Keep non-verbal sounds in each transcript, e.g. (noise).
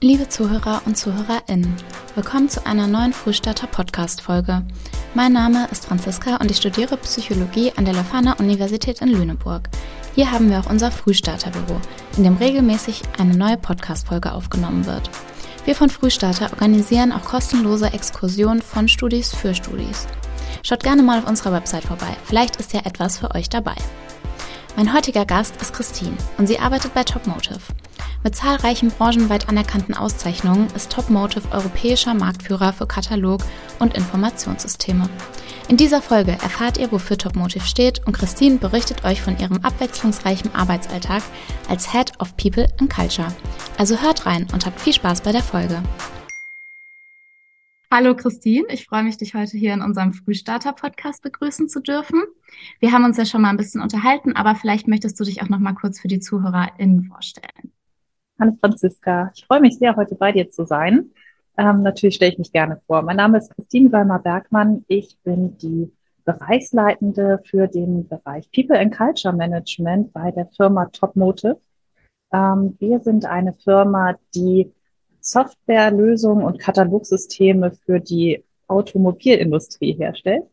Liebe Zuhörer und ZuhörerInnen, willkommen zu einer neuen Frühstarter Podcast-Folge. Mein Name ist Franziska und ich studiere Psychologie an der Leuphana Universität in Lüneburg. Hier haben wir auch unser Frühstarterbüro, in dem regelmäßig eine neue Podcast-Folge aufgenommen wird. Wir von Frühstarter organisieren auch kostenlose Exkursionen von Studis für Studis. Schaut gerne mal auf unserer Website vorbei, vielleicht ist ja etwas für euch dabei. Mein heutiger Gast ist Christine und sie arbeitet bei Topmotive. Mit zahlreichen branchenweit anerkannten Auszeichnungen ist Topmotive europäischer Marktführer für Katalog- und Informationssysteme. In dieser Folge erfahrt ihr, wofür Topmotive steht und Christine berichtet euch von ihrem abwechslungsreichen Arbeitsalltag als Head of People and Culture. Also hört rein und habt viel Spaß bei der Folge. Hallo Christine, ich freue mich, dich heute hier in unserem Frühstarter-Podcast begrüßen zu dürfen. Wir haben uns ja schon mal ein bisschen unterhalten, aber vielleicht möchtest du dich auch noch mal kurz für die ZuhörerInnen vorstellen. Hallo Franziska, ich freue mich sehr, heute bei dir zu sein. Ähm, natürlich stelle ich mich gerne vor. Mein Name ist Christine Weimer-Bergmann. Ich bin die Bereichsleitende für den Bereich People and Culture Management bei der Firma Topmotive. Ähm, wir sind eine Firma, die Softwarelösungen und Katalogsysteme für die Automobilindustrie herstellt.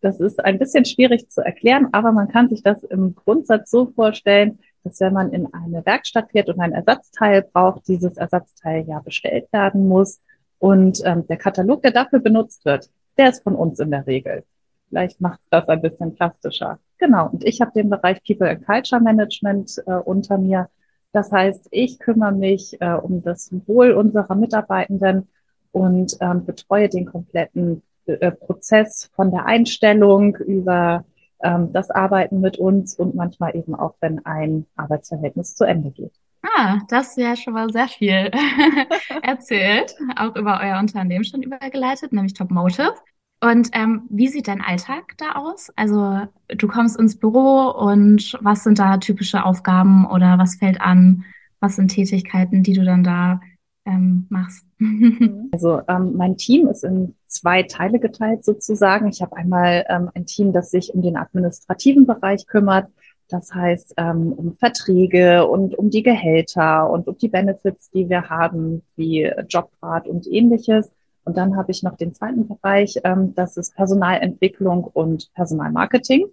Das ist ein bisschen schwierig zu erklären, aber man kann sich das im Grundsatz so vorstellen, dass wenn man in eine Werkstatt fährt und ein Ersatzteil braucht, dieses Ersatzteil ja bestellt werden muss. Und ähm, der Katalog, der dafür benutzt wird, der ist von uns in der Regel. Vielleicht macht das ein bisschen plastischer. Genau. Und ich habe den Bereich People and Culture Management äh, unter mir. Das heißt, ich kümmere mich äh, um das Wohl unserer Mitarbeitenden und ähm, betreue den kompletten äh, Prozess von der Einstellung über ähm, das Arbeiten mit uns und manchmal eben auch, wenn ein Arbeitsverhältnis zu Ende geht. Ah, das ja schon mal sehr viel (laughs) erzählt, auch über euer Unternehmen schon übergeleitet, nämlich Top Motive. Und ähm, wie sieht dein Alltag da aus? Also du kommst ins Büro und was sind da typische Aufgaben oder was fällt an? Was sind Tätigkeiten, die du dann da ähm, machst? (laughs) also ähm, mein Team ist in zwei Teile geteilt sozusagen. Ich habe einmal ähm, ein Team, das sich um den administrativen Bereich kümmert. Das heißt, ähm, um Verträge und um die Gehälter und um die Benefits, die wir haben, wie Jobrat und ähnliches. Und dann habe ich noch den zweiten Bereich, ähm, das ist Personalentwicklung und Personalmarketing.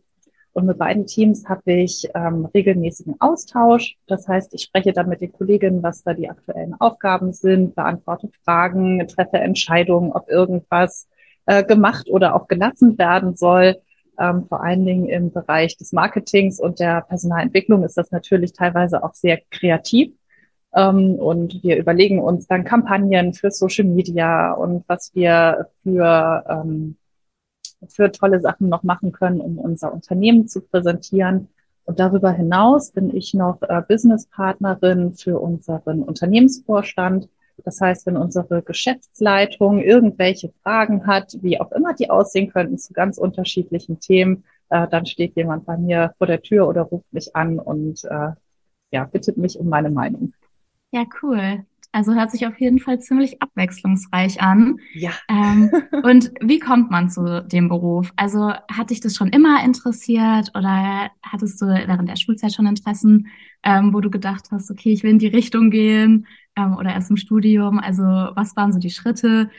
Und mit beiden Teams habe ich ähm, regelmäßigen Austausch. Das heißt, ich spreche dann mit den Kolleginnen, was da die aktuellen Aufgaben sind, beantworte Fragen, treffe Entscheidungen, ob irgendwas äh, gemacht oder auch gelassen werden soll. Ähm, vor allen Dingen im Bereich des Marketings und der Personalentwicklung ist das natürlich teilweise auch sehr kreativ. Ähm, und wir überlegen uns dann Kampagnen für Social Media und was wir für ähm, für tolle Sachen noch machen können, um unser Unternehmen zu präsentieren. Und darüber hinaus bin ich noch äh, Businesspartnerin für unseren Unternehmensvorstand. Das heißt, wenn unsere Geschäftsleitung irgendwelche Fragen hat, wie auch immer die aussehen könnten zu ganz unterschiedlichen Themen, äh, dann steht jemand bei mir vor der Tür oder ruft mich an und äh, ja, bittet mich um meine Meinung. Ja, cool. Also hört sich auf jeden Fall ziemlich abwechslungsreich an. Ja. Ähm, (laughs) und wie kommt man zu dem Beruf? Also hat dich das schon immer interessiert oder hattest du während der Schulzeit schon Interessen, ähm, wo du gedacht hast, okay, ich will in die Richtung gehen ähm, oder erst im Studium? Also was waren so die Schritte,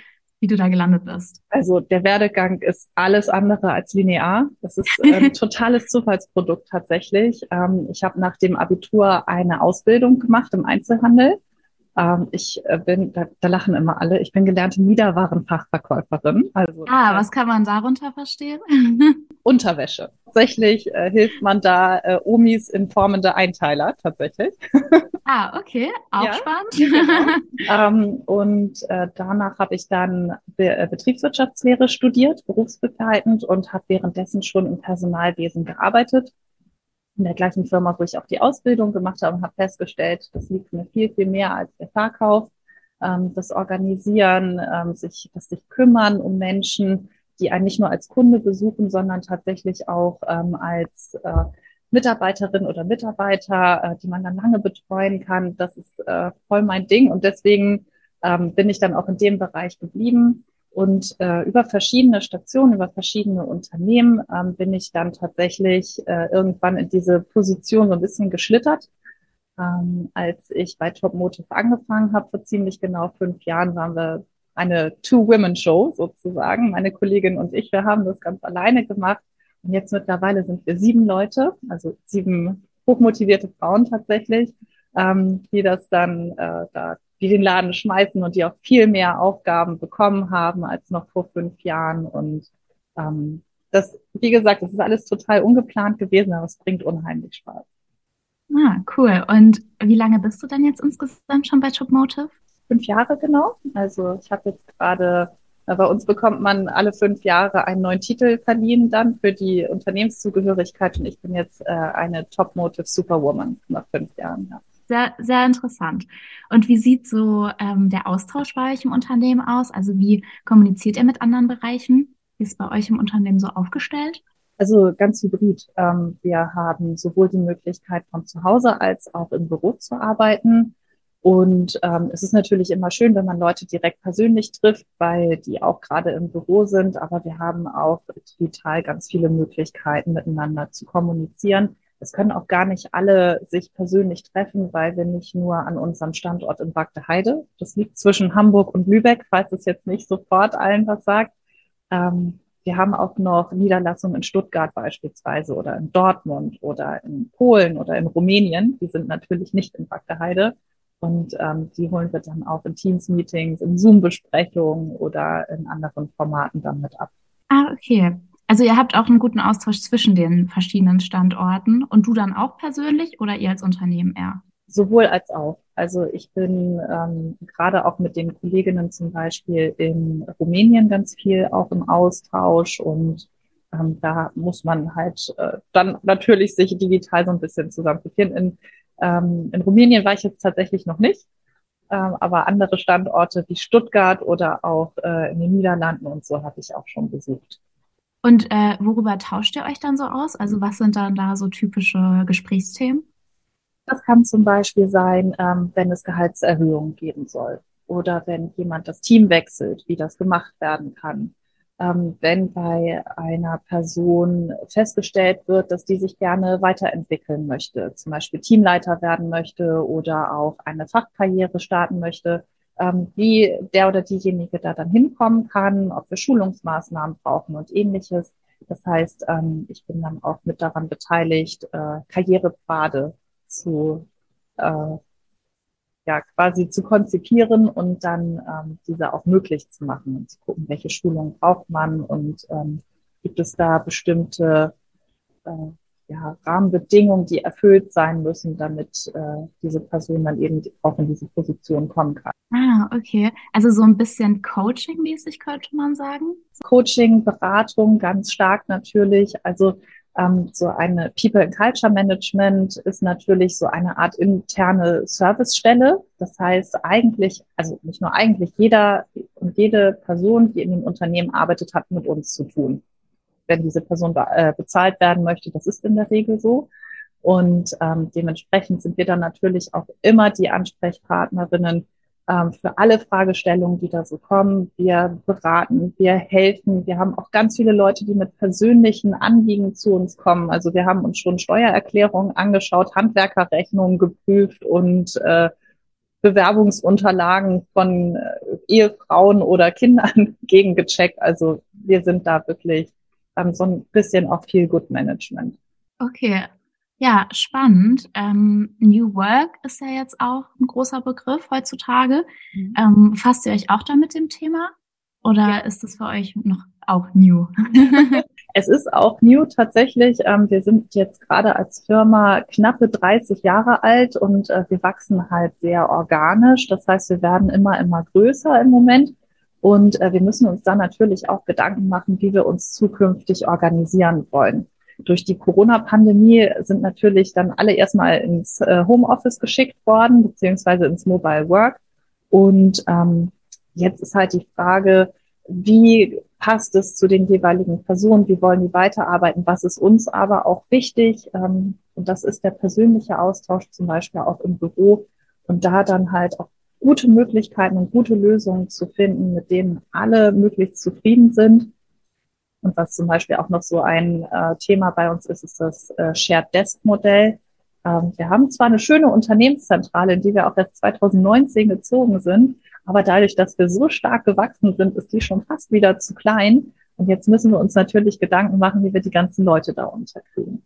wie du da gelandet bist? Also der Werdegang ist alles andere als linear. Das ist ein (laughs) totales Zufallsprodukt tatsächlich. Ähm, ich habe nach dem Abitur eine Ausbildung gemacht im Einzelhandel ähm, ich äh, bin, da, da lachen immer alle, ich bin gelernte Niederwarenfachverkäuferin. Also, ah, was kann man darunter verstehen? (laughs) Unterwäsche. Tatsächlich äh, hilft man da äh, Omis in formende Einteiler, tatsächlich. (laughs) Ah, okay, auch ja, spannend. Genau. (laughs) ähm, und äh, danach habe ich dann Be äh, Betriebswirtschaftslehre studiert, berufsbegleitend und habe währenddessen schon im Personalwesen gearbeitet in der gleichen Firma, wo ich auch die Ausbildung gemacht habe und habe festgestellt, das liegt mir viel, viel mehr als der Verkauf. Ähm, das Organisieren, ähm, sich, das sich kümmern um Menschen, die einen nicht nur als Kunde besuchen, sondern tatsächlich auch ähm, als äh, Mitarbeiterin oder Mitarbeiter, äh, die man dann lange betreuen kann. Das ist äh, voll mein Ding und deswegen ähm, bin ich dann auch in dem Bereich geblieben. Und äh, über verschiedene Stationen, über verschiedene Unternehmen ähm, bin ich dann tatsächlich äh, irgendwann in diese Position so ein bisschen geschlittert. Ähm, als ich bei Top Motive angefangen habe, vor ziemlich genau fünf Jahren, waren wir eine Two-Women-Show sozusagen. Meine Kollegin und ich, wir haben das ganz alleine gemacht. Und jetzt mittlerweile sind wir sieben Leute, also sieben hochmotivierte Frauen tatsächlich, ähm, die das dann äh, da, die den Laden schmeißen und die auch viel mehr Aufgaben bekommen haben als noch vor fünf Jahren. Und ähm, das, wie gesagt, das ist alles total ungeplant gewesen, aber es bringt unheimlich Spaß. Ah, cool. Und wie lange bist du denn jetzt insgesamt schon bei Jobmotive? Fünf Jahre genau. Also ich habe jetzt gerade, äh, bei uns bekommt man alle fünf Jahre einen neuen Titel verliehen dann für die Unternehmenszugehörigkeit und ich bin jetzt äh, eine Top-Motive Superwoman nach fünf Jahren. Ja. Sehr, sehr interessant. Und wie sieht so ähm, der Austausch bei euch im Unternehmen aus? Also wie kommuniziert ihr mit anderen Bereichen? Wie ist bei euch im Unternehmen so aufgestellt? Also ganz hybrid. Ähm, wir haben sowohl die Möglichkeit von zu Hause als auch im Büro zu arbeiten. Und ähm, es ist natürlich immer schön, wenn man Leute direkt persönlich trifft, weil die auch gerade im Büro sind. Aber wir haben auch digital ganz viele Möglichkeiten, miteinander zu kommunizieren. Es können auch gar nicht alle sich persönlich treffen, weil wir nicht nur an unserem Standort in Bagde Heide, das liegt zwischen Hamburg und Lübeck, falls es jetzt nicht sofort allen was sagt, ähm, wir haben auch noch Niederlassungen in Stuttgart beispielsweise oder in Dortmund oder in Polen oder in Rumänien. Die sind natürlich nicht in Bagdeheide. Und ähm, die holen wir dann auch in Teams-Meetings, in Zoom-Besprechungen oder in anderen Formaten dann mit ab. Ah, okay. Also ihr habt auch einen guten Austausch zwischen den verschiedenen Standorten und du dann auch persönlich oder ihr als Unternehmen eher? Sowohl als auch. Also ich bin ähm, gerade auch mit den Kolleginnen zum Beispiel in Rumänien ganz viel auch im Austausch und ähm, da muss man halt äh, dann natürlich sich digital so ein bisschen zusammenfinden. In, ähm, in Rumänien war ich jetzt tatsächlich noch nicht, ähm, aber andere Standorte wie Stuttgart oder auch äh, in den Niederlanden und so habe ich auch schon besucht. Und äh, worüber tauscht ihr euch dann so aus? Also was sind dann da so typische Gesprächsthemen? Das kann zum Beispiel sein, ähm, wenn es Gehaltserhöhungen geben soll oder wenn jemand das Team wechselt, wie das gemacht werden kann. Ähm, wenn bei einer Person festgestellt wird, dass die sich gerne weiterentwickeln möchte, zum Beispiel Teamleiter werden möchte oder auch eine Fachkarriere starten möchte, ähm, wie der oder diejenige da dann hinkommen kann, ob wir Schulungsmaßnahmen brauchen und ähnliches. Das heißt, ähm, ich bin dann auch mit daran beteiligt, äh, Karrierepfade zu äh, ja quasi zu konzipieren und dann ähm, diese auch möglich zu machen und zu gucken, welche Schulungen braucht man und ähm, gibt es da bestimmte äh, ja, Rahmenbedingungen, die erfüllt sein müssen, damit äh, diese Person dann eben auch in diese Position kommen kann. Ah, okay. Also so ein bisschen Coaching-mäßig könnte man sagen? Coaching, Beratung ganz stark natürlich. Also ähm, so eine People and Culture Management ist natürlich so eine Art interne Servicestelle. Das heißt eigentlich, also nicht nur eigentlich, jeder und jede Person, die in dem Unternehmen arbeitet, hat mit uns zu tun. Wenn diese Person äh, bezahlt werden möchte, das ist in der Regel so. Und ähm, dementsprechend sind wir dann natürlich auch immer die Ansprechpartnerinnen ähm, für alle Fragestellungen, die da so kommen. Wir beraten, wir helfen. Wir haben auch ganz viele Leute, die mit persönlichen Anliegen zu uns kommen. Also wir haben uns schon Steuererklärungen angeschaut, Handwerkerrechnungen geprüft und äh, Bewerbungsunterlagen von äh, Ehefrauen oder Kindern (laughs) gegengecheckt. Also wir sind da wirklich ähm, so ein bisschen auch viel Good Management. Okay, ja, spannend. Ähm, New Work ist ja jetzt auch ein großer Begriff heutzutage. Mhm. Ähm, fasst ihr euch auch da mit dem Thema? Oder ja. ist das für euch noch auch new? (laughs) es ist auch new tatsächlich. Ähm, wir sind jetzt gerade als Firma knappe 30 Jahre alt und äh, wir wachsen halt sehr organisch. Das heißt, wir werden immer, immer größer im Moment. Und äh, wir müssen uns dann natürlich auch Gedanken machen, wie wir uns zukünftig organisieren wollen durch die Corona-Pandemie sind natürlich dann alle erstmal ins äh, Homeoffice geschickt worden, beziehungsweise ins Mobile Work. Und ähm, jetzt ist halt die Frage, wie passt es zu den jeweiligen Personen? Wie wollen die weiterarbeiten? Was ist uns aber auch wichtig? Ähm, und das ist der persönliche Austausch zum Beispiel auch im Büro. Und da dann halt auch gute Möglichkeiten und gute Lösungen zu finden, mit denen alle möglichst zufrieden sind und was zum Beispiel auch noch so ein äh, Thema bei uns ist, ist das äh, Shared Desk Modell. Ähm, wir haben zwar eine schöne Unternehmenszentrale, in die wir auch erst 2019 gezogen sind, aber dadurch, dass wir so stark gewachsen sind, ist die schon fast wieder zu klein. Und jetzt müssen wir uns natürlich Gedanken machen, wie wir die ganzen Leute da unterkriegen.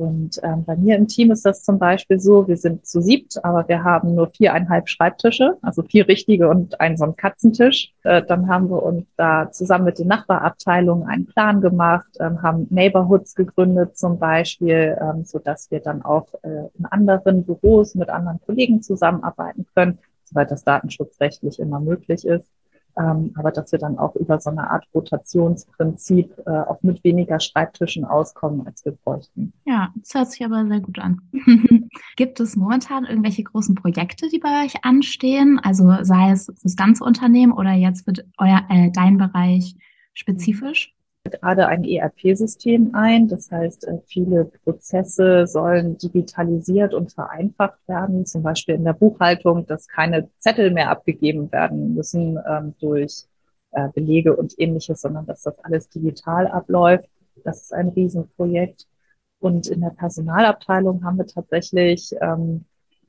Und ähm, bei mir im Team ist das zum Beispiel so, wir sind zu siebt, aber wir haben nur viereinhalb Schreibtische, also vier richtige und einen so einen Katzentisch. Äh, dann haben wir uns da zusammen mit den Nachbarabteilungen einen Plan gemacht, ähm, haben Neighborhoods gegründet zum Beispiel, ähm, so dass wir dann auch äh, in anderen Büros mit anderen Kollegen zusammenarbeiten können, soweit das datenschutzrechtlich immer möglich ist ähm, aber dass wir dann auch über so eine Art Rotationsprinzip äh, auch mit weniger Schreibtischen auskommen, als wir bräuchten. Ja, das hört sich aber sehr gut an. (laughs) Gibt es momentan irgendwelche großen Projekte, die bei euch anstehen? Also sei es das ganze Unternehmen oder jetzt wird euer äh, dein Bereich spezifisch? Gerade ein ERP-System ein. Das heißt, äh, viele Prozesse sollen digitalisiert und vereinfacht werden. Zum Beispiel in der Buchhaltung, dass keine Zettel mehr abgegeben werden müssen ähm, durch äh, Belege und ähnliches, sondern dass das alles digital abläuft. Das ist ein Riesenprojekt. Und in der Personalabteilung haben wir tatsächlich ähm,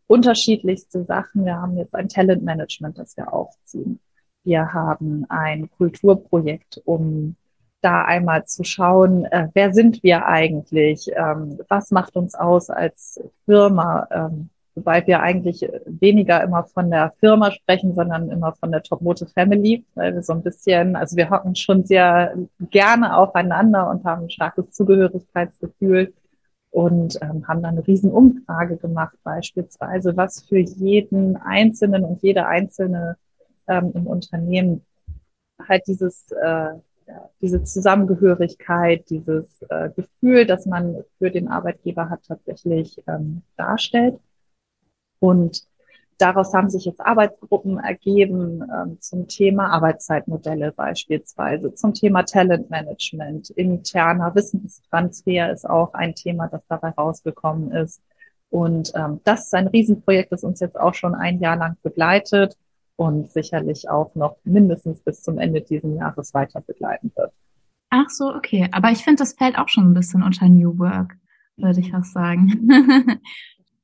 unterschiedlichste Sachen. Wir haben jetzt ein Talentmanagement, das wir aufziehen. Wir haben ein Kulturprojekt, um da einmal zu schauen, äh, wer sind wir eigentlich, ähm, was macht uns aus als Firma, ähm, wobei wir eigentlich weniger immer von der Firma sprechen, sondern immer von der Top Motive Family, weil wir so ein bisschen, also wir hocken schon sehr gerne aufeinander und haben ein starkes Zugehörigkeitsgefühl und ähm, haben dann eine riesen Umfrage gemacht, beispielsweise, was für jeden Einzelnen und jede Einzelne ähm, im Unternehmen halt dieses äh, diese Zusammengehörigkeit, dieses äh, Gefühl, das man für den Arbeitgeber hat, tatsächlich ähm, darstellt. Und daraus haben sich jetzt Arbeitsgruppen ergeben ähm, zum Thema Arbeitszeitmodelle beispielsweise, zum Thema Talentmanagement, interner Wissenstransfer ist auch ein Thema, das dabei rausgekommen ist. Und ähm, das ist ein Riesenprojekt, das uns jetzt auch schon ein Jahr lang begleitet und sicherlich auch noch mindestens bis zum Ende dieses Jahres weiter begleiten wird. Ach so, okay. Aber ich finde, das fällt auch schon ein bisschen unter New Work, würde ich auch sagen. (laughs)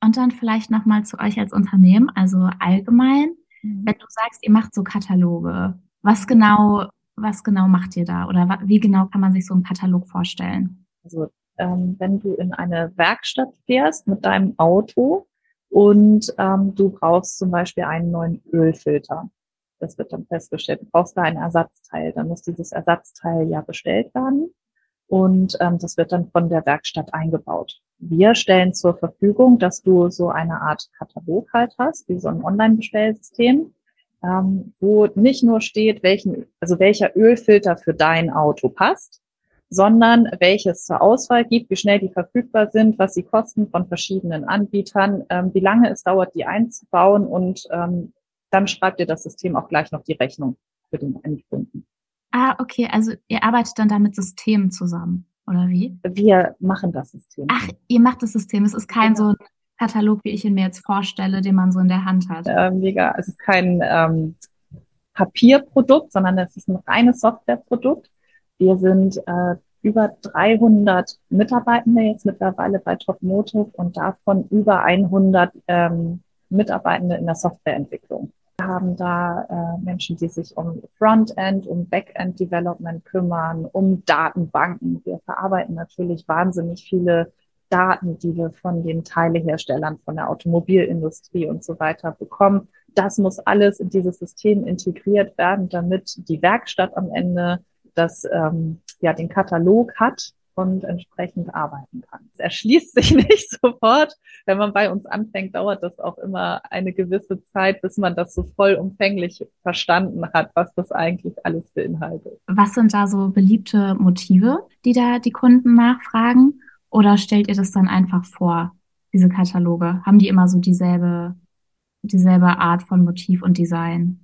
und dann vielleicht nochmal zu euch als Unternehmen, also allgemein. Mhm. Wenn du sagst, ihr macht so Kataloge, was genau, was genau macht ihr da? Oder wie genau kann man sich so einen Katalog vorstellen? Also, ähm, wenn du in eine Werkstatt fährst mit deinem Auto, und ähm, du brauchst zum Beispiel einen neuen Ölfilter. Das wird dann festgestellt. Du brauchst da ein Ersatzteil. Dann muss dieses Ersatzteil ja bestellt werden und ähm, das wird dann von der Werkstatt eingebaut. Wir stellen zur Verfügung, dass du so eine Art Katalog halt hast, wie so ein Online-Bestellsystem, ähm, wo nicht nur steht, welchen, also welcher Ölfilter für dein Auto passt, sondern welches zur Auswahl gibt, wie schnell die verfügbar sind, was sie kosten von verschiedenen Anbietern, ähm, wie lange es dauert, die einzubauen und ähm, dann schreibt ihr das System auch gleich noch die Rechnung für den Endkunden. Ah, okay, also ihr arbeitet dann da mit Systemen zusammen, oder wie? Wir machen das System. Ach, ihr macht das System. Es ist kein ja. so ein Katalog, wie ich ihn mir jetzt vorstelle, den man so in der Hand hat. Äh, mega. Es ist kein ähm, Papierprodukt, sondern es ist ein reines Softwareprodukt. Wir sind äh, über 300 Mitarbeitende jetzt mittlerweile bei Top Motive und davon über 100 ähm, Mitarbeitende in der Softwareentwicklung. Wir haben da äh, Menschen, die sich um Frontend, um Backend Development kümmern, um Datenbanken. Wir verarbeiten natürlich wahnsinnig viele Daten, die wir von den Teileherstellern, von der Automobilindustrie und so weiter bekommen. Das muss alles in dieses System integriert werden, damit die Werkstatt am Ende das ähm, ja den Katalog hat und entsprechend arbeiten kann. Es erschließt (laughs) sich nicht sofort. Wenn man bei uns anfängt, dauert das auch immer eine gewisse Zeit, bis man das so vollumfänglich verstanden hat, was das eigentlich alles beinhaltet. Was sind da so beliebte Motive, die da die Kunden nachfragen? Oder stellt ihr das dann einfach vor, diese Kataloge? Haben die immer so dieselbe, dieselbe Art von Motiv und Design?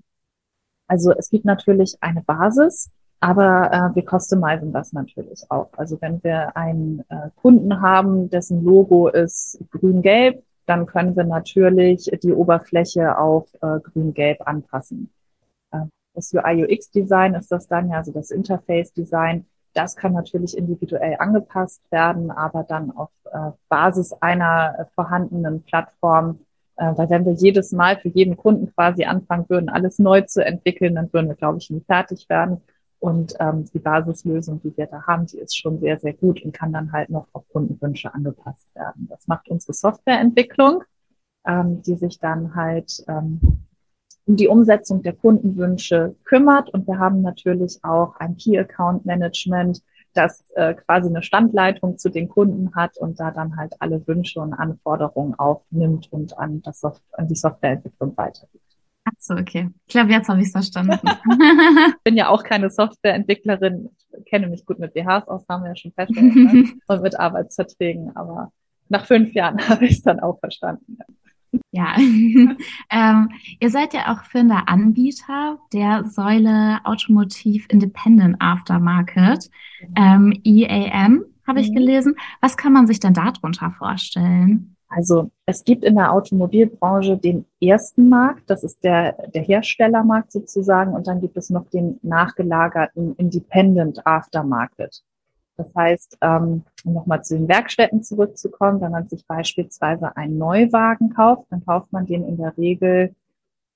Also es gibt natürlich eine Basis, aber äh, wir customizen das natürlich auch. Also wenn wir einen äh, Kunden haben, dessen Logo ist grün-gelb, dann können wir natürlich die Oberfläche auf äh, grün-gelb anpassen. Äh, das UI-UX-Design ist das dann ja, also das Interface-Design. das kann natürlich individuell angepasst werden, aber dann auf äh, Basis einer vorhandenen Plattform. Äh, weil wenn wir jedes Mal für jeden Kunden quasi anfangen würden, alles neu zu entwickeln, dann würden wir, glaube ich, nie fertig werden. Und ähm, die Basislösung, die wir da haben, die ist schon sehr, sehr gut und kann dann halt noch auf Kundenwünsche angepasst werden. Das macht unsere Softwareentwicklung, ähm, die sich dann halt ähm, um die Umsetzung der Kundenwünsche kümmert. Und wir haben natürlich auch ein Key Account Management, das äh, quasi eine Standleitung zu den Kunden hat und da dann halt alle Wünsche und Anforderungen aufnimmt und an, das Soft an die Softwareentwicklung weitergibt. Ach so, okay. Ich glaube, jetzt habe ich es verstanden. (laughs) (laughs) ich bin ja auch keine Softwareentwicklerin, ich kenne mich gut mit BHs aus, haben wir ja schon festgestellt, ne? (laughs) und mit Arbeitsverträgen, aber nach fünf Jahren habe ich es dann auch verstanden. Ja, ähm, ihr seid ja auch führender Anbieter der Säule Automotive Independent Aftermarket, ähm, EAM, habe ich mhm. gelesen. Was kann man sich denn darunter vorstellen? Also es gibt in der Automobilbranche den ersten Markt, das ist der, der Herstellermarkt sozusagen, und dann gibt es noch den nachgelagerten Independent Aftermarket. Das heißt, ähm, um nochmal zu den Werkstätten zurückzukommen, wenn man sich beispielsweise einen Neuwagen kauft, dann kauft man den in der Regel,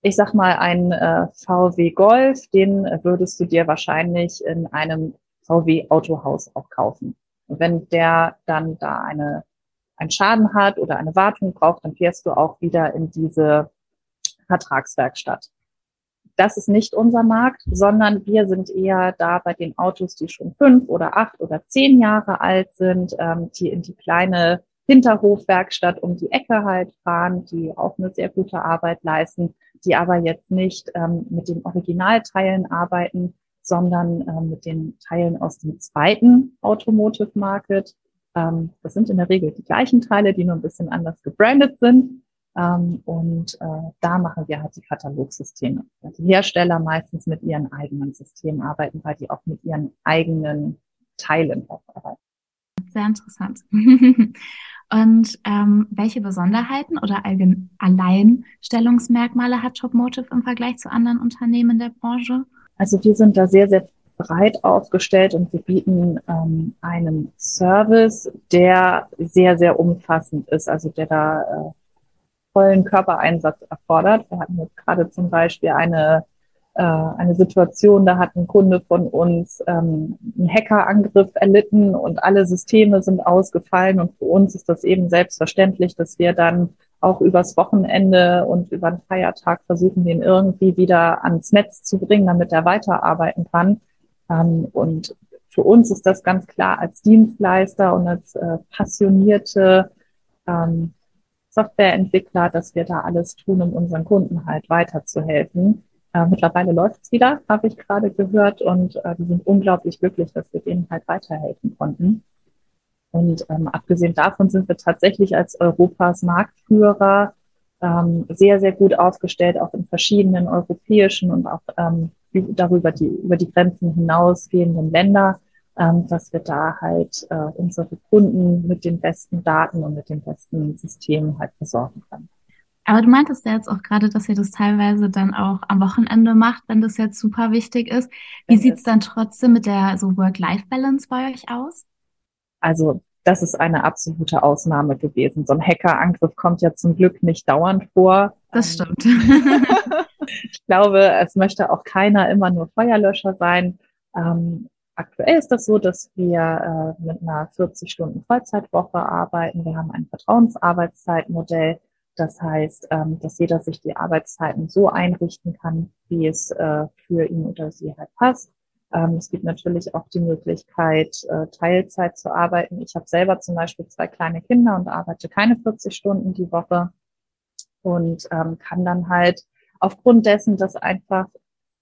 ich sag mal, einen äh, VW Golf, den würdest du dir wahrscheinlich in einem VW Autohaus auch kaufen. Und wenn der dann da eine, einen Schaden hat oder eine Wartung braucht, dann fährst du auch wieder in diese Vertragswerkstatt das ist nicht unser Markt, sondern wir sind eher da bei den Autos, die schon fünf oder acht oder zehn Jahre alt sind, ähm, die in die kleine Hinterhofwerkstatt um die Ecke halt fahren, die auch eine sehr gute Arbeit leisten, die aber jetzt nicht ähm, mit den Originalteilen arbeiten, sondern ähm, mit den Teilen aus dem zweiten Automotive Market. Ähm, das sind in der Regel die gleichen Teile, die nur ein bisschen anders gebrandet sind. Ähm, und äh, da machen wir halt die Katalogsysteme. Die Hersteller meistens mit ihren eigenen Systemen arbeiten, weil die auch mit ihren eigenen Teilen auch arbeiten. Sehr interessant. (laughs) Und ähm, welche Besonderheiten oder Alleinstellungsmerkmale hat Topmotive im Vergleich zu anderen Unternehmen der Branche? Also wir sind da sehr, sehr breit aufgestellt und wir bieten ähm, einen Service, der sehr, sehr umfassend ist, also der da äh, vollen Körpereinsatz erfordert. Wir hatten jetzt gerade zum Beispiel eine, äh, eine Situation, da hat ein Kunde von uns ähm, einen Hackerangriff erlitten und alle Systeme sind ausgefallen. Und für uns ist das eben selbstverständlich, dass wir dann auch übers Wochenende und über den Feiertag versuchen, den irgendwie wieder ans Netz zu bringen, damit er weiterarbeiten kann. Und für uns ist das ganz klar als Dienstleister und als äh, passionierte ähm, Softwareentwickler, dass wir da alles tun, um unseren Kunden halt weiterzuhelfen. Äh, mittlerweile läuft's wieder, habe ich gerade gehört, und äh, wir sind unglaublich glücklich, dass wir denen halt weiterhelfen konnten. Und ähm, abgesehen davon sind wir tatsächlich als Europas Marktführer ähm, sehr, sehr gut aufgestellt, auch in verschiedenen europäischen und auch ähm, darüber die, über die Grenzen hinausgehenden Länder ähm, dass wir da halt äh, unsere Kunden mit den besten Daten und mit den besten Systemen halt versorgen können. Aber du meintest ja jetzt auch gerade, dass ihr das teilweise dann auch am Wochenende macht, wenn das jetzt super wichtig ist. Wie sieht es dann trotzdem mit der so Work-Life-Balance bei euch aus? Also das ist eine absolute Ausnahme gewesen. So ein Hackerangriff kommt ja zum Glück nicht dauernd vor. Das ähm, stimmt. (laughs) ich glaube, es möchte auch keiner immer nur Feuerlöscher sein. Ähm, Aktuell ist das so, dass wir äh, mit einer 40 Stunden Vollzeitwoche arbeiten. Wir haben ein Vertrauensarbeitszeitmodell. Das heißt, ähm, dass jeder sich die Arbeitszeiten so einrichten kann, wie es äh, für ihn oder sie halt passt. Ähm, es gibt natürlich auch die Möglichkeit, äh, Teilzeit zu arbeiten. Ich habe selber zum Beispiel zwei kleine Kinder und arbeite keine 40 Stunden die Woche und ähm, kann dann halt aufgrund dessen, dass einfach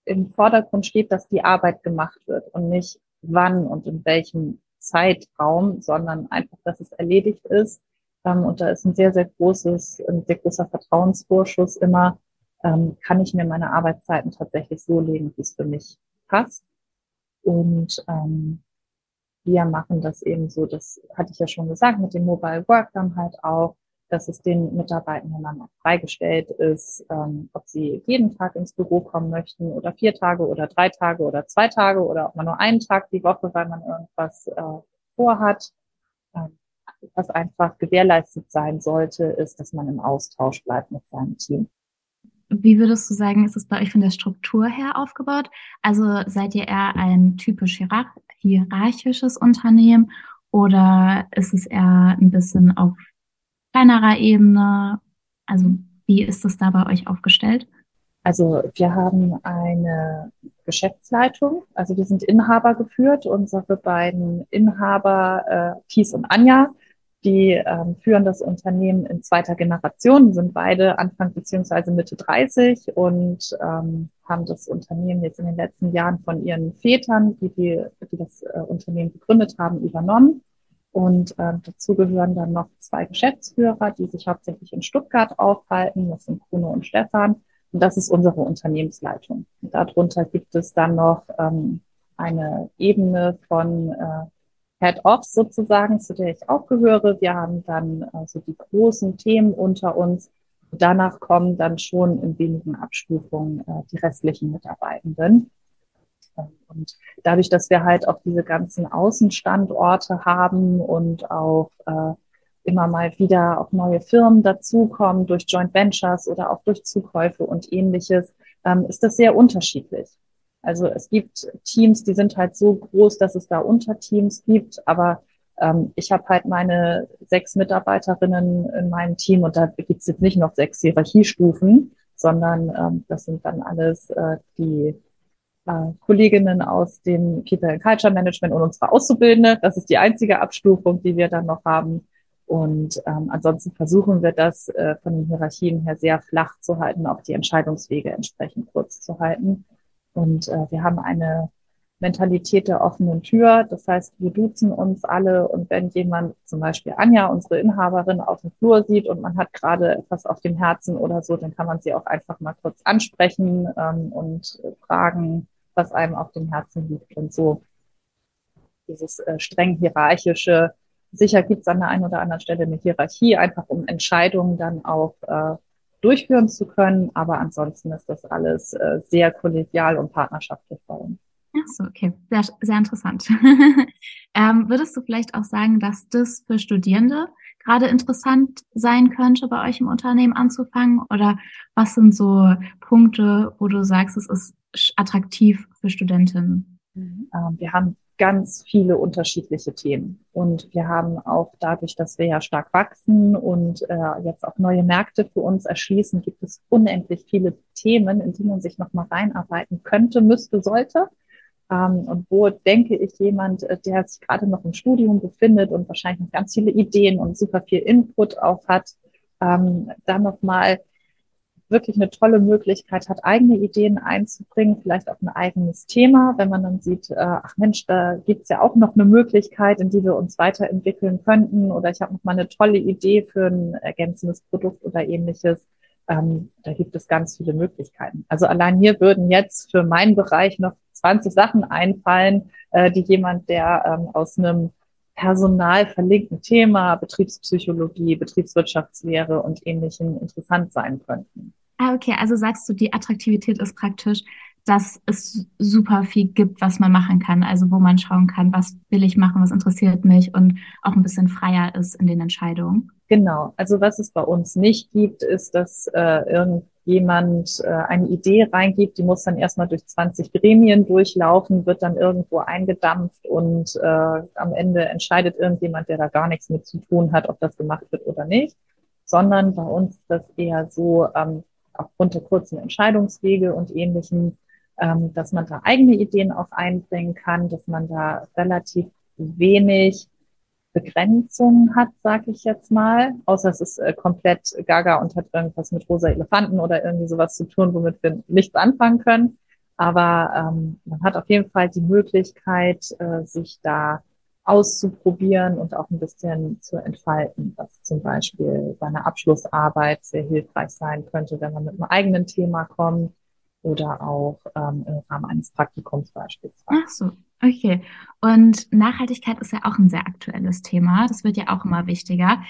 im Vordergrund steht, dass die Arbeit gemacht wird und nicht wann und in welchem Zeitraum, sondern einfach, dass es erledigt ist. Ähm, und da ist ein sehr, sehr großes, ein sehr großer Vertrauensvorschuss immer, ähm, kann ich mir meine Arbeitszeiten tatsächlich so legen, wie es für mich passt. Und ähm, wir machen das eben so, das hatte ich ja schon gesagt, mit dem Mobile Work dann halt auch. Dass es den Mitarbeitenden dann auch freigestellt ist, ähm, ob sie jeden Tag ins Büro kommen möchten oder vier Tage oder drei Tage oder zwei Tage oder ob man nur einen Tag die Woche, weil man irgendwas äh, vorhat. Ähm, was einfach gewährleistet sein sollte, ist, dass man im Austausch bleibt mit seinem Team. Wie würdest du sagen, ist es bei euch von der Struktur her aufgebaut? Also seid ihr eher ein typisch hierarchisches Unternehmen oder ist es eher ein bisschen auf kleinerer Ebene? Also wie ist das da bei euch aufgestellt? Also wir haben eine Geschäftsleitung, also wir sind Inhaber geführt. Unsere beiden Inhaber, äh, Thies und Anja, die ähm, führen das Unternehmen in zweiter Generation, sind beide Anfang beziehungsweise Mitte 30 und ähm, haben das Unternehmen jetzt in den letzten Jahren von ihren Vätern, die, die, die das äh, Unternehmen gegründet haben, übernommen. Und äh, dazu gehören dann noch zwei Geschäftsführer, die sich hauptsächlich in Stuttgart aufhalten. Das sind Bruno und Stefan. Und das ist unsere Unternehmensleitung. Und darunter gibt es dann noch ähm, eine Ebene von äh, Head-Offs sozusagen, zu der ich auch gehöre. Wir haben dann also die großen Themen unter uns. Danach kommen dann schon in wenigen Abstufungen äh, die restlichen Mitarbeitenden. Und dadurch, dass wir halt auch diese ganzen Außenstandorte haben und auch äh, immer mal wieder auch neue Firmen dazukommen durch Joint Ventures oder auch durch Zukäufe und ähnliches, ähm, ist das sehr unterschiedlich. Also es gibt Teams, die sind halt so groß, dass es da Unterteams gibt, aber ähm, ich habe halt meine sechs Mitarbeiterinnen in meinem Team und da gibt es jetzt nicht noch sechs Hierarchiestufen, sondern ähm, das sind dann alles äh, die äh, Kolleginnen aus dem People and Culture Management und unsere Auszubildende. Das ist die einzige Abstufung, die wir dann noch haben. Und ähm, ansonsten versuchen wir das äh, von den Hierarchien her sehr flach zu halten, auch die Entscheidungswege entsprechend kurz zu halten. Und äh, wir haben eine Mentalität der offenen Tür. Das heißt, wir duzen uns alle und wenn jemand, zum Beispiel Anja, unsere Inhaberin, auf dem Flur sieht und man hat gerade etwas auf dem Herzen oder so, dann kann man sie auch einfach mal kurz ansprechen ähm, und fragen, was einem auf dem Herzen liegt. Und so dieses äh, streng hierarchische, sicher gibt es an der einen oder anderen Stelle eine Hierarchie, einfach um Entscheidungen dann auch äh, durchführen zu können. Aber ansonsten ist das alles äh, sehr kollegial und partnerschaftlich bei uns. Ach so, okay. Sehr, sehr interessant. (laughs) ähm, würdest du vielleicht auch sagen, dass das für Studierende gerade interessant sein könnte, bei euch im Unternehmen anzufangen? Oder was sind so Punkte, wo du sagst, es ist attraktiv für Studentinnen? Mhm. Ähm, wir haben ganz viele unterschiedliche Themen. Und wir haben auch dadurch, dass wir ja stark wachsen und äh, jetzt auch neue Märkte für uns erschließen, gibt es unendlich viele Themen, in die man sich nochmal reinarbeiten könnte, müsste, sollte. Ähm, und wo denke ich jemand, äh, der sich gerade noch im Studium befindet und wahrscheinlich noch ganz viele Ideen und super viel Input auch hat, ähm, dann nochmal wirklich eine tolle Möglichkeit hat, eigene Ideen einzubringen, vielleicht auch ein eigenes Thema, wenn man dann sieht, äh, ach Mensch, da gibt's ja auch noch eine Möglichkeit, in die wir uns weiterentwickeln könnten oder ich habe noch mal eine tolle Idee für ein ergänzendes Produkt oder ähnliches. Ähm, da gibt es ganz viele Möglichkeiten. Also allein hier würden jetzt für meinen Bereich noch 20 Sachen einfallen, äh, die jemand, der ähm, aus einem personal verlinkten Thema, Betriebspsychologie, Betriebswirtschaftslehre und ähnlichem interessant sein könnten. Ah, okay. Also sagst du, die Attraktivität ist praktisch, dass es super viel gibt, was man machen kann. Also wo man schauen kann, was will ich machen, was interessiert mich und auch ein bisschen freier ist in den Entscheidungen. Genau. Also was es bei uns nicht gibt, ist, dass äh, irgendjemand äh, eine Idee reingibt, die muss dann erstmal durch 20 Gremien durchlaufen, wird dann irgendwo eingedampft und äh, am Ende entscheidet irgendjemand, der da gar nichts mit zu tun hat, ob das gemacht wird oder nicht. Sondern bei uns ist das eher so, ähm, aufgrund der kurzen Entscheidungswege und ähnlichen, ähm, dass man da eigene Ideen auch einbringen kann, dass man da relativ wenig Begrenzungen hat, sage ich jetzt mal, außer es ist äh, komplett gaga und hat irgendwas mit rosa Elefanten oder irgendwie sowas zu tun, womit wir nichts anfangen können. Aber ähm, man hat auf jeden Fall die Möglichkeit, äh, sich da auszuprobieren und auch ein bisschen zu entfalten, was zum Beispiel bei einer Abschlussarbeit sehr hilfreich sein könnte, wenn man mit einem eigenen Thema kommt oder auch ähm, im Rahmen eines Praktikums beispielsweise. Ach so, Okay. Und Nachhaltigkeit ist ja auch ein sehr aktuelles Thema. Das wird ja auch immer wichtiger.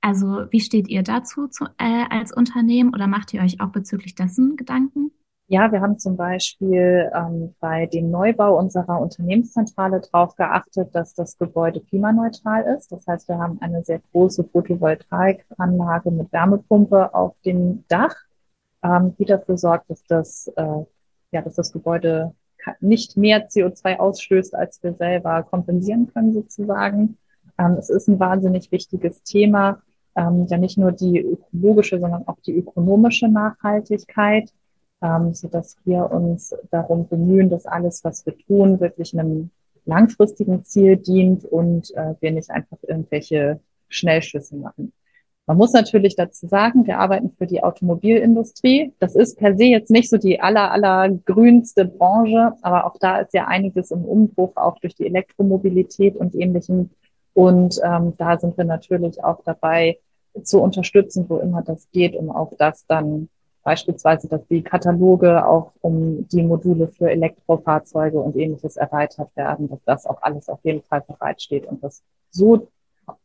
Also wie steht ihr dazu zu, äh, als Unternehmen oder macht ihr euch auch bezüglich dessen Gedanken? Ja, wir haben zum Beispiel ähm, bei dem Neubau unserer Unternehmenszentrale darauf geachtet, dass das Gebäude klimaneutral ist. Das heißt, wir haben eine sehr große Photovoltaikanlage mit Wärmepumpe auf dem Dach, ähm, die dafür sorgt, dass das, äh, ja, dass das Gebäude nicht mehr CO2 ausstößt, als wir selber kompensieren können sozusagen. Ähm, es ist ein wahnsinnig wichtiges Thema, ähm, ja nicht nur die ökologische, sondern auch die ökonomische Nachhaltigkeit ähm, so dass wir uns darum bemühen, dass alles, was wir tun, wirklich einem langfristigen Ziel dient und äh, wir nicht einfach irgendwelche Schnellschüsse machen. Man muss natürlich dazu sagen, wir arbeiten für die Automobilindustrie. Das ist per se jetzt nicht so die aller, aller grünste Branche, aber auch da ist ja einiges im Umbruch, auch durch die Elektromobilität und ähnlichem. Und ähm, da sind wir natürlich auch dabei zu unterstützen, wo immer das geht, um auch das dann Beispielsweise, dass die Kataloge auch um die Module für Elektrofahrzeuge und ähnliches erweitert werden, dass das auch alles auf jeden Fall bereitsteht und das so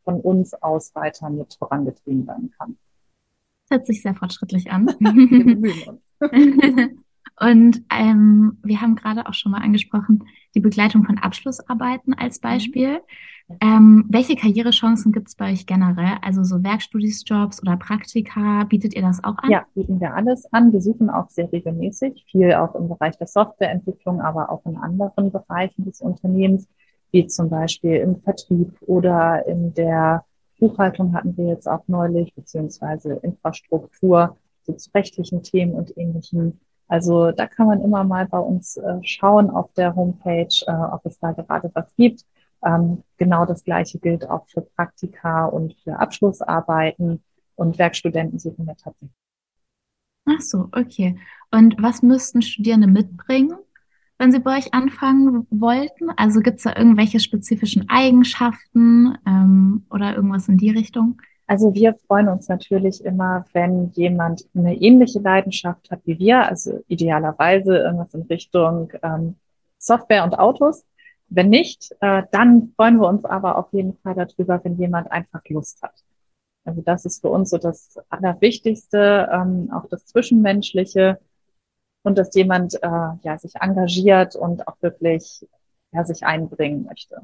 von uns aus weiter mit vorangetrieben werden kann. Hört sich sehr fortschrittlich an. (laughs) Wir bemühen uns. (laughs) Und ähm, wir haben gerade auch schon mal angesprochen, die Begleitung von Abschlussarbeiten als mhm. Beispiel. Ähm, welche Karrierechancen gibt es bei euch generell? Also so Werkstudiesjobs oder Praktika, bietet ihr das auch an? Ja, bieten wir alles an. Wir suchen auch sehr regelmäßig, viel auch im Bereich der Softwareentwicklung, aber auch in anderen Bereichen des Unternehmens, wie zum Beispiel im Vertrieb oder in der Buchhaltung hatten wir jetzt auch neulich, beziehungsweise Infrastruktur, so zu rechtlichen Themen und ähnlichen also da kann man immer mal bei uns äh, schauen auf der Homepage, äh, ob es da gerade was gibt. Ähm, genau das Gleiche gilt auch für Praktika und für Abschlussarbeiten und Werkstudenten suchen wir tatsächlich. Ach so, okay. Und was müssten Studierende mitbringen, wenn sie bei euch anfangen wollten? Also gibt es da irgendwelche spezifischen Eigenschaften ähm, oder irgendwas in die Richtung? Also wir freuen uns natürlich immer, wenn jemand eine ähnliche Leidenschaft hat wie wir, also idealerweise irgendwas in Richtung ähm, Software und Autos. Wenn nicht, äh, dann freuen wir uns aber auf jeden Fall darüber, wenn jemand einfach Lust hat. Also das ist für uns so das Allerwichtigste, ähm, auch das Zwischenmenschliche und dass jemand äh, ja sich engagiert und auch wirklich ja, sich einbringen möchte.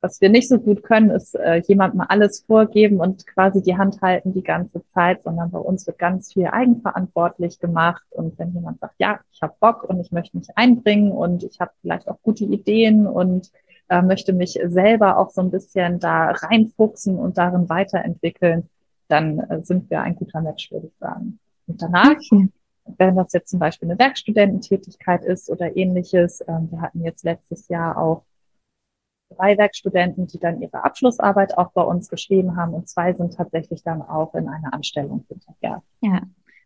Was wir nicht so gut können, ist äh, jemandem alles vorgeben und quasi die Hand halten die ganze Zeit, sondern bei uns wird ganz viel eigenverantwortlich gemacht. Und wenn jemand sagt, ja, ich habe Bock und ich möchte mich einbringen und ich habe vielleicht auch gute Ideen und äh, möchte mich selber auch so ein bisschen da reinfuchsen und darin weiterentwickeln, dann äh, sind wir ein guter Match, würde ich sagen. Und danach, okay. Wenn das jetzt zum Beispiel eine Werkstudententätigkeit ist oder ähnliches, äh, wir hatten jetzt letztes Jahr auch drei Werkstudenten, die dann ihre Abschlussarbeit auch bei uns geschrieben haben und zwei sind tatsächlich dann auch in einer Anstellung hinterher. Ja,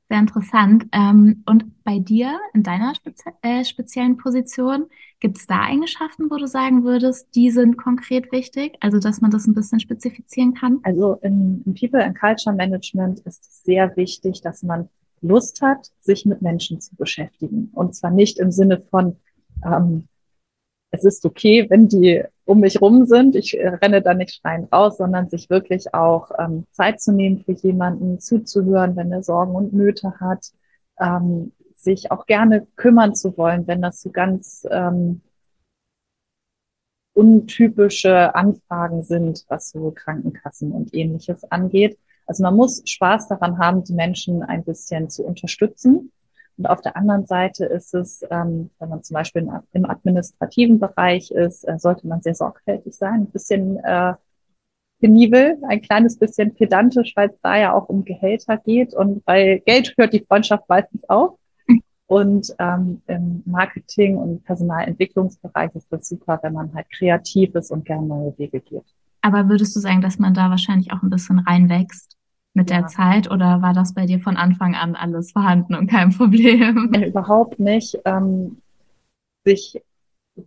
sehr interessant. Ähm, und bei dir, in deiner spezi äh, speziellen Position, gibt es da Eigenschaften, wo du sagen würdest, die sind konkret wichtig? Also, dass man das ein bisschen spezifizieren kann? Also, im, im People and Culture Management ist es sehr wichtig, dass man Lust hat, sich mit Menschen zu beschäftigen. Und zwar nicht im Sinne von, ähm, es ist okay, wenn die um mich rum sind. Ich äh, renne da nicht schreiend raus, sondern sich wirklich auch ähm, Zeit zu nehmen für jemanden, zuzuhören, wenn er Sorgen und Nöte hat, ähm, sich auch gerne kümmern zu wollen, wenn das so ganz ähm, untypische Anfragen sind, was so Krankenkassen und ähnliches angeht. Also man muss Spaß daran haben, die Menschen ein bisschen zu unterstützen und auf der anderen Seite ist es, ähm, wenn man zum Beispiel im administrativen Bereich ist, äh, sollte man sehr sorgfältig sein, ein bisschen äh, penibel, ein kleines bisschen pedantisch, weil es da ja auch um Gehälter geht und bei Geld hört die Freundschaft meistens auf. Und ähm, im Marketing- und Personalentwicklungsbereich ist das super, wenn man halt kreativ ist und gerne neue Wege geht. Aber würdest du sagen, dass man da wahrscheinlich auch ein bisschen reinwächst? mit ja. der Zeit oder war das bei dir von Anfang an alles vorhanden und kein Problem? Nee, (laughs) überhaupt nicht. Ähm, sich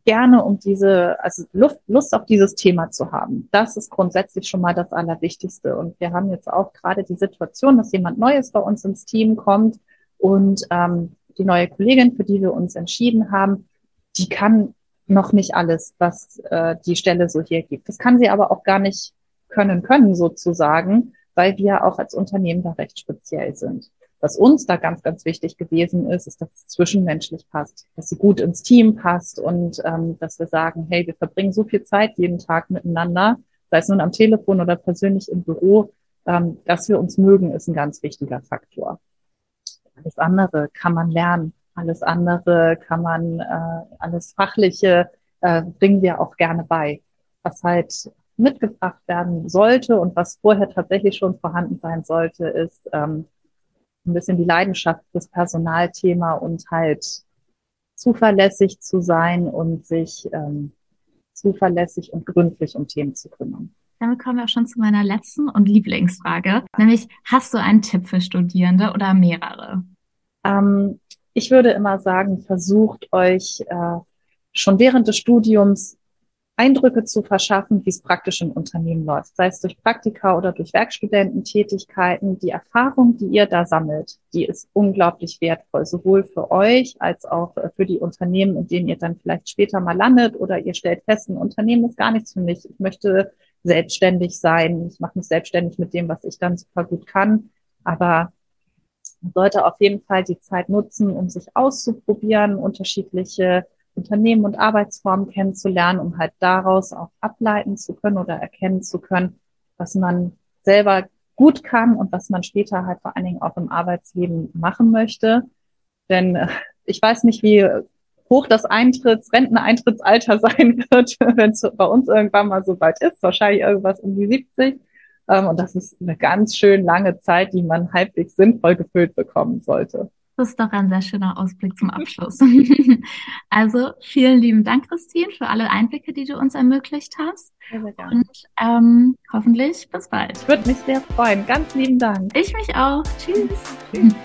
gerne um diese, also Lust, Lust auf dieses Thema zu haben. Das ist grundsätzlich schon mal das Allerwichtigste. Und wir haben jetzt auch gerade die Situation, dass jemand Neues bei uns ins Team kommt und ähm, die neue Kollegin, für die wir uns entschieden haben, die kann noch nicht alles, was äh, die Stelle so hier gibt. Das kann sie aber auch gar nicht können können sozusagen, weil wir auch als Unternehmen da recht speziell sind. Was uns da ganz, ganz wichtig gewesen ist, ist, dass es zwischenmenschlich passt, dass sie gut ins Team passt und ähm, dass wir sagen, hey, wir verbringen so viel Zeit jeden Tag miteinander, sei es nun am Telefon oder persönlich im Büro, ähm, dass wir uns mögen, ist ein ganz wichtiger Faktor. Alles andere kann man lernen, alles andere kann man, äh, alles Fachliche äh, bringen wir auch gerne bei. Was halt mitgebracht werden sollte und was vorher tatsächlich schon vorhanden sein sollte, ist ähm, ein bisschen die Leidenschaft fürs Personalthema und halt zuverlässig zu sein und sich ähm, zuverlässig und gründlich um Themen zu kümmern. Damit kommen wir auch schon zu meiner letzten und Lieblingsfrage, nämlich hast du einen Tipp für Studierende oder mehrere? Ähm, ich würde immer sagen, versucht euch äh, schon während des Studiums Eindrücke zu verschaffen, wie es praktisch im Unternehmen läuft, sei es durch Praktika oder durch Werkstudententätigkeiten. Die Erfahrung, die ihr da sammelt, die ist unglaublich wertvoll, sowohl für euch als auch für die Unternehmen, in denen ihr dann vielleicht später mal landet oder ihr stellt fest, ein Unternehmen ist gar nichts für mich. Ich möchte selbstständig sein. Ich mache mich selbstständig mit dem, was ich dann super gut kann. Aber man sollte auf jeden Fall die Zeit nutzen, um sich auszuprobieren, unterschiedliche Unternehmen und Arbeitsformen kennenzulernen, um halt daraus auch ableiten zu können oder erkennen zu können, was man selber gut kann und was man später halt vor allen Dingen auch im Arbeitsleben machen möchte. Denn äh, ich weiß nicht, wie hoch das Eintritts, Renteneintrittsalter (laughs) sein wird, wenn es bei uns irgendwann mal so weit ist, wahrscheinlich irgendwas um die 70. Ähm, und das ist eine ganz schön lange Zeit, die man halbwegs sinnvoll gefüllt bekommen sollte. Das ist doch ein sehr schöner Ausblick zum Abschluss. (laughs) also vielen lieben Dank, Christine, für alle Einblicke, die du uns ermöglicht hast. Sehr, sehr gerne. Und ähm, hoffentlich bis bald. Ich würde mich sehr freuen. Ganz lieben Dank. Ich mich auch. Tschüss. Tschüss.